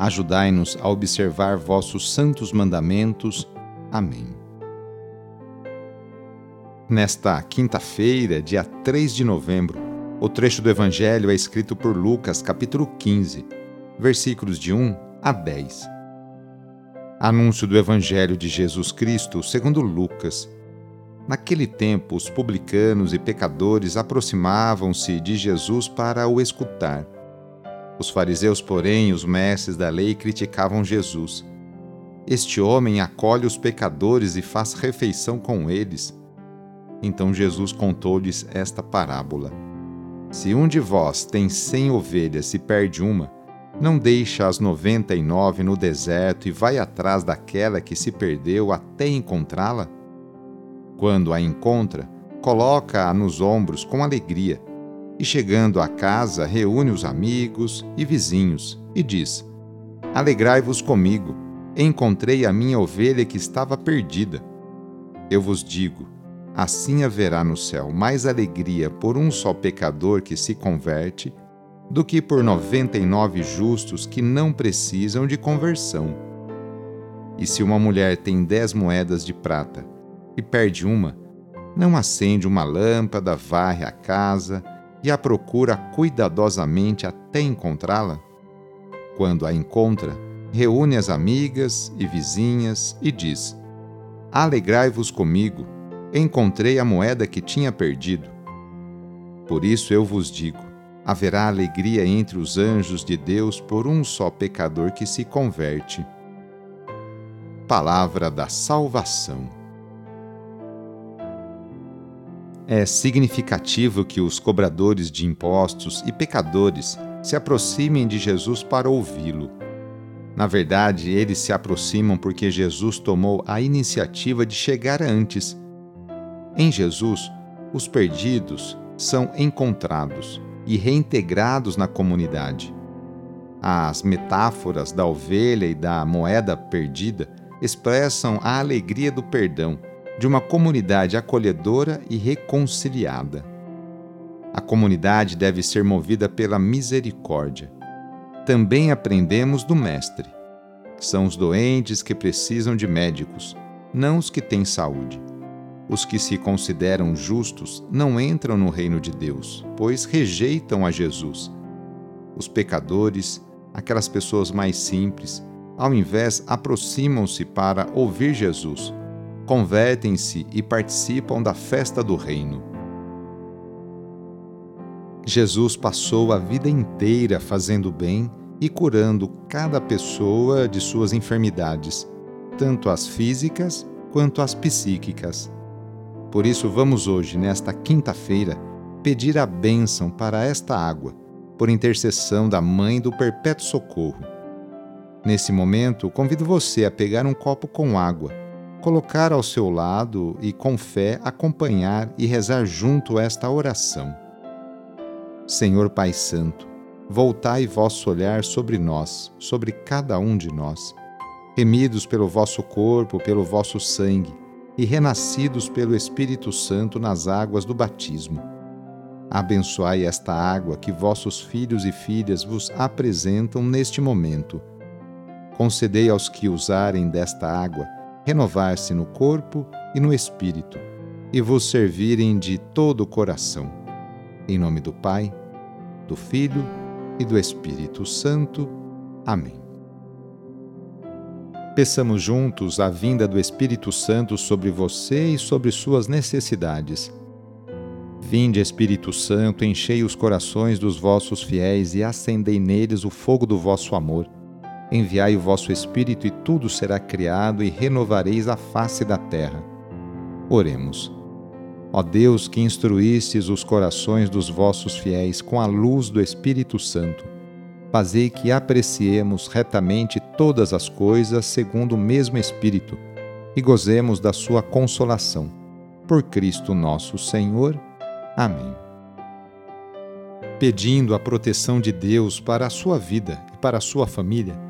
Ajudai-nos a observar vossos santos mandamentos. Amém. Nesta quinta-feira, dia 3 de novembro, o trecho do Evangelho é escrito por Lucas, capítulo 15, versículos de 1 a 10. Anúncio do Evangelho de Jesus Cristo segundo Lucas. Naquele tempo, os publicanos e pecadores aproximavam-se de Jesus para o escutar. Os fariseus, porém, os mestres da lei, criticavam Jesus. Este homem acolhe os pecadores e faz refeição com eles. Então Jesus contou-lhes esta parábola: Se um de vós tem cem ovelhas e perde uma, não deixa as noventa e nove no deserto e vai atrás daquela que se perdeu até encontrá-la? Quando a encontra, coloca-a nos ombros com alegria e, chegando à casa, reúne os amigos e vizinhos e diz: Alegrai-vos comigo, encontrei a minha ovelha que estava perdida. Eu vos digo: assim haverá no céu mais alegria por um só pecador que se converte do que por noventa e nove justos que não precisam de conversão. E se uma mulher tem dez moedas de prata e perde uma, não acende uma lâmpada, varre a casa e a procura cuidadosamente até encontrá-la? Quando a encontra, reúne as amigas e vizinhas e diz: Alegrai-vos comigo, encontrei a moeda que tinha perdido. Por isso eu vos digo: haverá alegria entre os anjos de Deus por um só pecador que se converte. Palavra da Salvação. É significativo que os cobradores de impostos e pecadores se aproximem de Jesus para ouvi-lo. Na verdade, eles se aproximam porque Jesus tomou a iniciativa de chegar antes. Em Jesus, os perdidos são encontrados e reintegrados na comunidade. As metáforas da ovelha e da moeda perdida expressam a alegria do perdão de uma comunidade acolhedora e reconciliada. A comunidade deve ser movida pela misericórdia. Também aprendemos do Mestre. São os doentes que precisam de médicos, não os que têm saúde. Os que se consideram justos não entram no reino de Deus, pois rejeitam a Jesus. Os pecadores, aquelas pessoas mais simples, ao invés aproximam-se para ouvir Jesus convertem-se e participam da festa do Reino. Jesus passou a vida inteira fazendo bem e curando cada pessoa de suas enfermidades, tanto as físicas quanto as psíquicas. Por isso, vamos hoje, nesta quinta-feira, pedir a bênção para esta água, por intercessão da Mãe do Perpétuo Socorro. Nesse momento, convido você a pegar um copo com água colocar ao seu lado e, com fé, acompanhar e rezar junto esta oração. Senhor Pai Santo, voltai vosso olhar sobre nós, sobre cada um de nós, remidos pelo vosso corpo, pelo vosso sangue e renascidos pelo Espírito Santo nas águas do batismo. Abençoai esta água que vossos filhos e filhas vos apresentam neste momento. Concedei aos que usarem desta água renovar-se no corpo e no espírito, e vos servirem de todo o coração. Em nome do Pai, do Filho e do Espírito Santo. Amém. Peçamos juntos a vinda do Espírito Santo sobre você e sobre suas necessidades. Vinde, Espírito Santo, enchei os corações dos vossos fiéis e acendei neles o fogo do vosso amor. Enviai o vosso Espírito e tudo será criado e renovareis a face da terra. Oremos. Ó Deus, que instruístes os corações dos vossos fiéis com a luz do Espírito Santo, fazei que apreciemos retamente todas as coisas segundo o mesmo Espírito e gozemos da sua consolação. Por Cristo nosso Senhor. Amém. Pedindo a proteção de Deus para a sua vida e para a sua família,